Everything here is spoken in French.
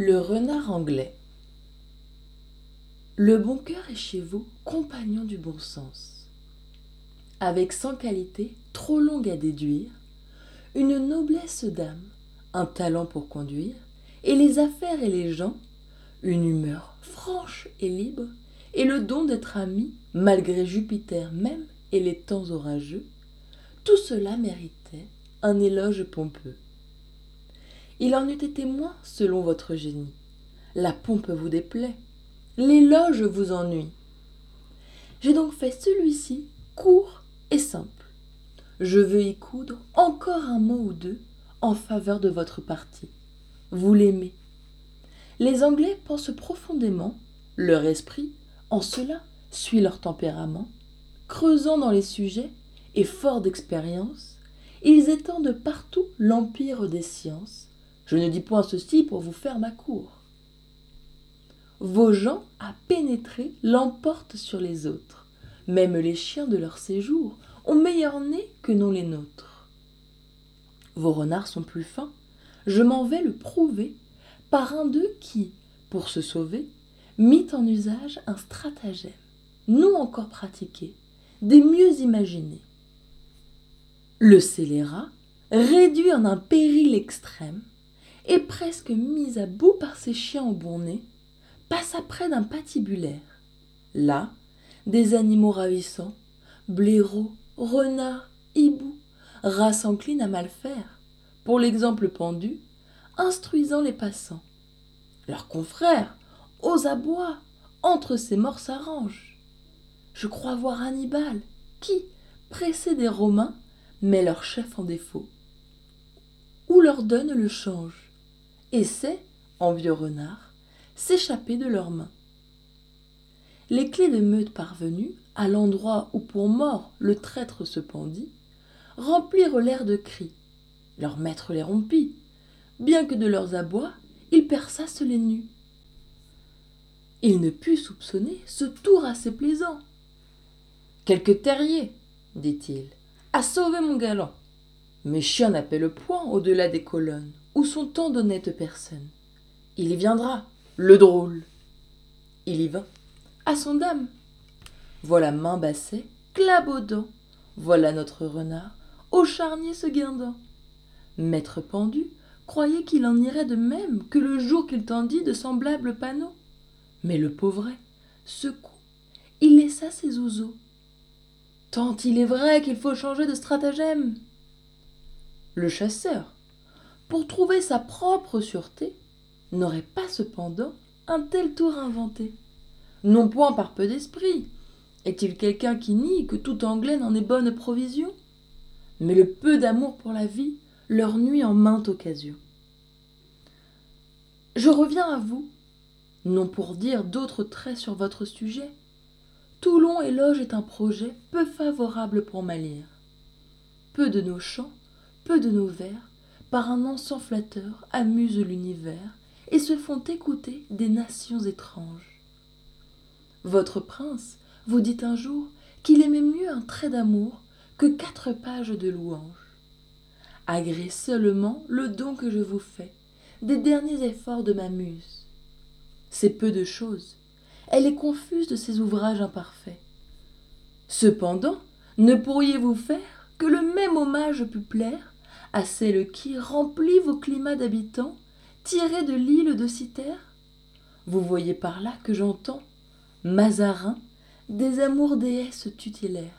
Le renard anglais. Le bon cœur est chez vous, compagnon du bon sens. Avec cent qualités trop longues à déduire, une noblesse d'âme, un talent pour conduire, et les affaires et les gens, une humeur franche et libre, et le don d'être ami, malgré Jupiter même et les temps orageux, tout cela méritait un éloge pompeux. Il en eût été moins selon votre génie. La pompe vous déplaît, l'éloge vous ennuie. J'ai donc fait celui-ci court et simple. Je veux y coudre encore un mot ou deux en faveur de votre parti. Vous l'aimez. Les Anglais pensent profondément, leur esprit, en cela, suit leur tempérament, creusant dans les sujets et forts d'expérience, ils étendent partout l'empire des sciences. Je ne dis point ceci pour vous faire ma cour. Vos gens à pénétrer l'emportent sur les autres. Même les chiens de leur séjour ont meilleur nez que n'ont les nôtres. Vos renards sont plus fins, je m'en vais le prouver par un d'eux qui, pour se sauver, mit en usage un stratagème, non encore pratiqué, des mieux imaginés. Le scélérat, réduit en un péril extrême, et presque mis à bout par ses chiens au bon nez, passa près d'un patibulaire. Là, des animaux ravissants, blaireaux, renards, hiboux, race encline à mal faire, pour l'exemple pendu, instruisant les passants. Leurs confrères, aux abois, entre ces morts s'arrangent. Je crois voir Hannibal, qui, pressé des Romains, met leur chef en défaut, ou leur donne le change, et sait, en vieux renard, s'échapper de leurs mains. Les clés de meute parvenues, à l'endroit où pour mort le traître se pendit, remplirent l'air de cris. Leur maître les rompit. Bien que de leurs abois, ils perçassent les nus. Il ne put soupçonner ce tour assez plaisant. Quelque terrier, dit-il, a sauvé mon galant. Mes chiens n'appellent point au-delà des colonnes, où sont tant d'honnêtes personnes. Il y viendra, le drôle. Il y vint, à son dame. Voilà main basset, clabaudant. Voilà notre renard, au charnier se guindant. Maître pendu croyait qu'il en irait de même que le jour qu'il tendit de semblables panneaux. Mais le pauvret, secou, il laissa ses oiseaux. Tant il est vrai qu'il faut changer de stratagème. Le chasseur, pour trouver sa propre sûreté, n'aurait pas cependant un tel tour inventé. Non point par peu d'esprit. Est-il quelqu'un qui nie que tout Anglais n'en ait bonne provision? Mais le peu d'amour pour la vie leur nuit en mainte occasion. Je reviens à vous, non pour dire d'autres traits sur votre sujet. Tout long éloge est un projet peu favorable pour ma lyre. Peu de nos chants, peu de nos vers, par un encens flatteur, amusent l'univers et se font écouter des nations étranges. Votre prince vous dit un jour qu'il aimait mieux un trait d'amour que quatre pages de louanges. Agrée seulement le don que je vous fais des derniers efforts de ma muse. C'est peu de chose. Elle est confuse de ses ouvrages imparfaits. Cependant, ne pourriez-vous faire que le même hommage pût plaire à celle qui remplit vos climats d'habitants, tirés de l'île de Cythère Vous voyez par là que j'entends, Mazarin, des amours déesses tutélaires.